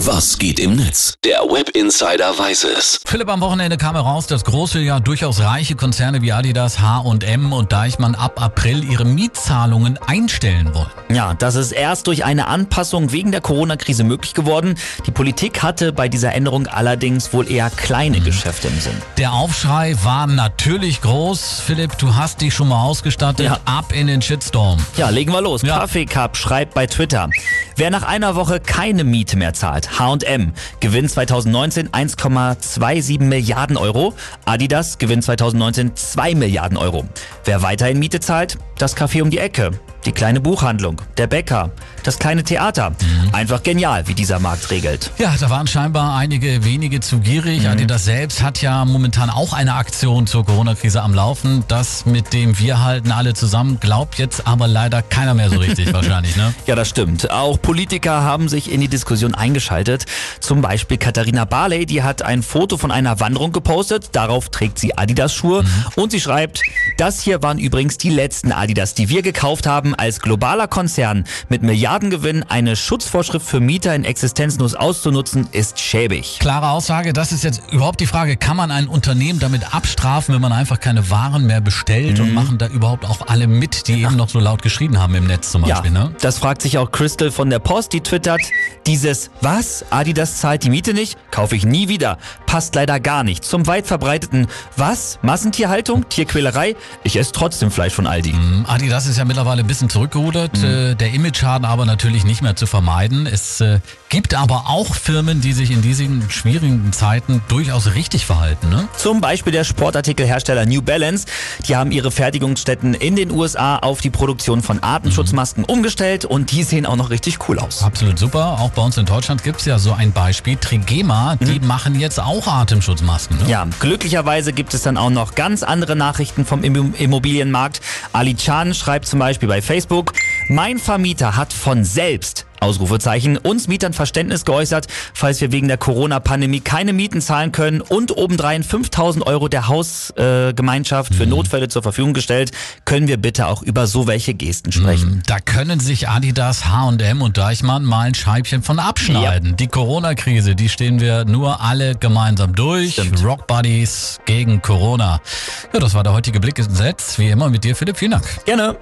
Was geht im Netz? Der Web Insider weiß es. Philipp, am Wochenende kam heraus, dass große, ja durchaus reiche Konzerne wie Adidas, H&M und Deichmann ab April ihre Mietzahlungen einstellen wollen. Ja, das ist erst durch eine Anpassung wegen der Corona-Krise möglich geworden. Die Politik hatte bei dieser Änderung allerdings wohl eher kleine Geschäfte im Sinn. Der Aufschrei war natürlich groß. Philipp, du hast dich schon mal ausgestattet. Ja. Ab in den Shitstorm. Ja, legen wir los. Ja. Kaffee Cup schreibt bei Twitter. Wer nach einer Woche keine Miete mehr zahlt, H&M, Gewinn 2019 1,27 Milliarden Euro. Adidas, Gewinn 2019 2 Milliarden Euro. Wer weiterhin Miete zahlt, das Café um die Ecke, die kleine Buchhandlung, der Bäcker, das kleine Theater. Einfach genial, wie dieser Markt regelt. Ja, da waren scheinbar einige wenige zu gierig. Adidas selbst hat ja momentan auch eine Aktion zur Corona-Krise am Laufen. Das mit dem wir halten alle zusammen, glaubt jetzt aber leider keiner mehr so richtig wahrscheinlich, ne? Ja, das stimmt. Auch Politiker haben sich in die Diskussion eingeschaltet. Zum Beispiel Katharina Barley, die hat ein Foto von einer Wanderung gepostet. Darauf trägt sie Adidas-Schuhe und sie schreibt, das hier waren übrigens die letzten Adidas, die wir gekauft haben. Als globaler Konzern mit Milliardengewinn eine Schutzvorschrift für Mieter in Existenzlos auszunutzen, ist schäbig. Klare Aussage, das ist jetzt überhaupt die Frage, kann man ein Unternehmen damit abstrafen, wenn man einfach keine Waren mehr bestellt und machen da überhaupt auch alle mit, die eben noch so laut geschrien haben im Netz zum Ja, Beispiel, ne? das fragt sich auch Crystal von der Post, die twittert, dieses Was? Adidas zahlt die Miete nicht? Kaufe ich nie wieder. Passt leider gar nicht. Zum weit verbreiteten Was? Massentierhaltung? Tierquälerei? Ich esse trotzdem Fleisch von Aldi. Adidas ist ja mittlerweile ein bisschen zurückgerudert, äh, der Image-Schaden aber natürlich nicht mehr zu vermeiden. Es äh, gibt aber auch Firmen, die sich in diesen schwierigen Zeiten durchaus richtig verhalten, ne? Zum Beispiel der Sportartikelhersteller New Balance. Die haben ihre Fertigungsstätten in den USA auf die Produktion von Atemschutzmasken umgestellt und die sehen auch noch richtig cool aus. Absolut super. Auch bei uns in Deutschland gibt's ja so ein Beispiel. Trigema, die machen jetzt auch Atemschutzmasken. Ne? Ja, glücklicherweise gibt es dann auch noch ganz andere Nachrichten vom Immo- Immobilienmarkt. Ali Chan schreibt zum Beispiel bei Facebook, mein Vermieter hat von selbst Ausrufezeichen, uns Mietern Verständnis geäußert, falls wir wegen der Corona-Pandemie keine Mieten zahlen können und obendrein 5000 Euro der Hausgemeinschaft äh, für Notfälle zur Verfügung gestellt, können wir bitte auch über so welche Gesten sprechen. Da können sich Adidas, H&M und Deichmann mal ein Scheibchen von abschneiden. Die Corona-Krise, die stehen wir nur alle gemeinsam durch. Stimmt. Rock Buddies gegen Corona. Ja, das war der heutige Blick ins Netz. Wie immer mit dir, Philipp. Vielen Dank. Gerne.